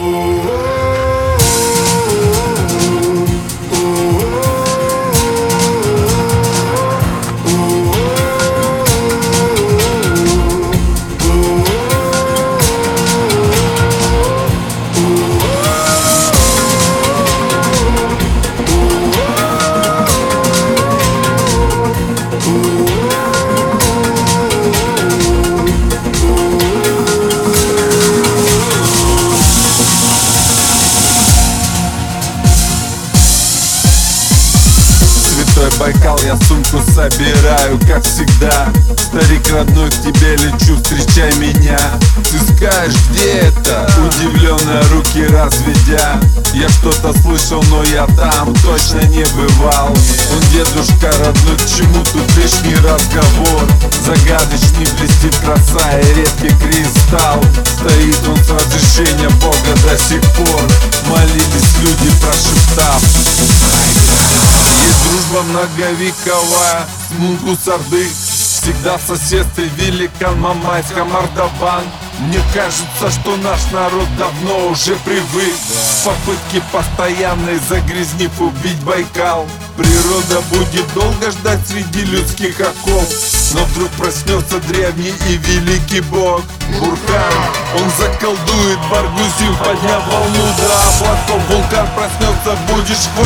Святой Байкал, я сумку собираю, как всегда. Старик родной, к тебе лечу, встречай меня. Ты скажешь, где это? Удивленные руки разведя. Я что-то слышал, но я там точно не бывал. Он дедушка родной, к чему тут лишний разговор? Загадочный блестит краса и редкий кристалл. Стоит он с разрешения Бога до сих пор. Молились люди, прошептав есть дружба многовековая с Мунгус-Орды Всегда в соседстве великан Мамайска Мордован Мне кажется, что наш народ давно уже привык. Попытки постоянной загрязнив убить Байкал Природа будет долго ждать среди людских оков. Но вдруг проснется древний и великий бог. Бурхан Он заколдует Баргузин, подняв волну до облаков Вулкан проснется, будет шквал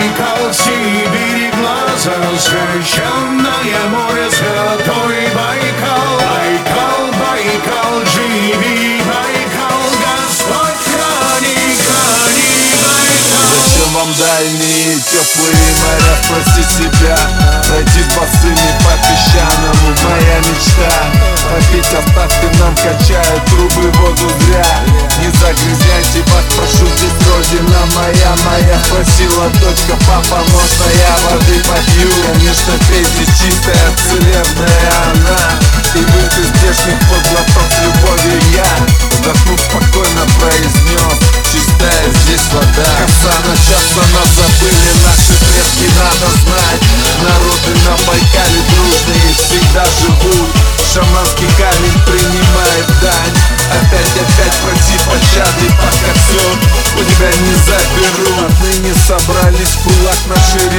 Байкал, Байкал, Сибирь, глаза Священное море святой Байкал. Байкал, Байкал, живи Байкал Господь храни, храни Байкал. Зачем вам дальние теплые моря? Спроси себя Пройти босыми по песчаному Моя мечта. Попить оставьте нам качают трубы воду зря. Не здесь родина моя Моя просила дочка, папа, можно я воды попью? Конечно, здесь чистая, целебная она. И выпить здешних подлотов с любовью я. Вздохнув спокойно произнес Чистая здесь вода Конца начаться нас забыли Наши предки надо знать. Народы на Байкале дружные всегда живут. Шаманский камень принимает дань. Опять, опять проси пощады, тебя не заберу. Отныне собрались в кулак наши